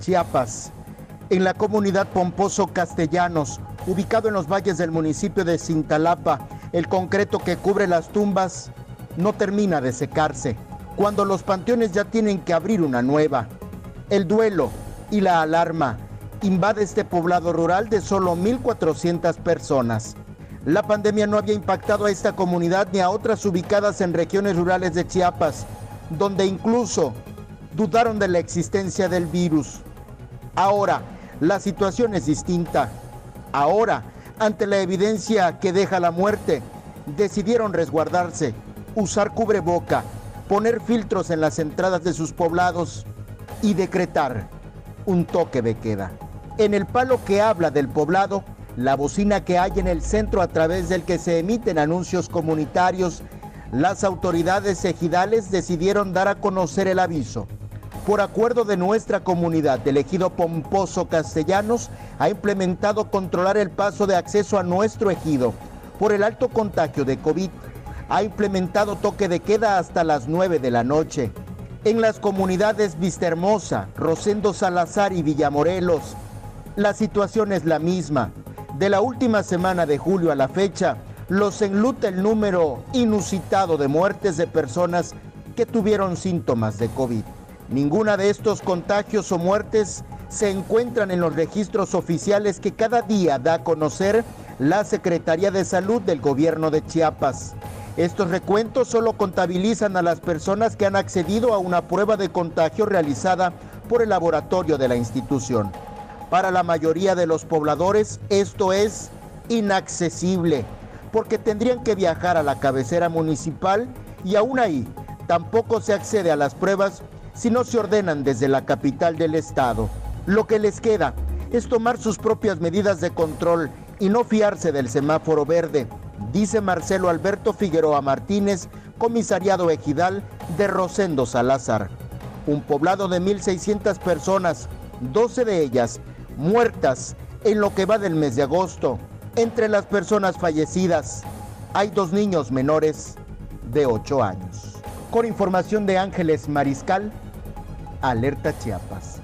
Chiapas, en la comunidad Pomposo Castellanos, ubicado en los valles del municipio de Cintalapa, el concreto que cubre las tumbas no termina de secarse, cuando los panteones ya tienen que abrir una nueva. El duelo y la alarma invade este poblado rural de solo 1.400 personas. La pandemia no había impactado a esta comunidad ni a otras ubicadas en regiones rurales de Chiapas, donde incluso dudaron de la existencia del virus. Ahora, la situación es distinta. Ahora, ante la evidencia que deja la muerte, decidieron resguardarse, usar cubreboca, poner filtros en las entradas de sus poblados y decretar un toque de queda. En el palo que habla del poblado, la bocina que hay en el centro a través del que se emiten anuncios comunitarios, las autoridades ejidales decidieron dar a conocer el aviso por acuerdo de nuestra comunidad, el ejido Pomposo Castellanos ha implementado controlar el paso de acceso a nuestro ejido por el alto contagio de COVID. Ha implementado toque de queda hasta las 9 de la noche. En las comunidades Vistahermosa, Rosendo Salazar y Villamorelos, la situación es la misma. De la última semana de julio a la fecha, los enluta el número inusitado de muertes de personas que tuvieron síntomas de COVID. Ninguna de estos contagios o muertes se encuentran en los registros oficiales que cada día da a conocer la Secretaría de Salud del gobierno de Chiapas. Estos recuentos solo contabilizan a las personas que han accedido a una prueba de contagio realizada por el laboratorio de la institución. Para la mayoría de los pobladores esto es inaccesible, porque tendrían que viajar a la cabecera municipal y aún ahí tampoco se accede a las pruebas si no se ordenan desde la capital del estado. Lo que les queda es tomar sus propias medidas de control y no fiarse del semáforo verde, dice Marcelo Alberto Figueroa Martínez, comisariado ejidal de Rosendo Salazar. Un poblado de 1.600 personas, 12 de ellas muertas en lo que va del mes de agosto. Entre las personas fallecidas hay dos niños menores de 8 años. Con información de Ángeles Mariscal, Alerta Chiapas.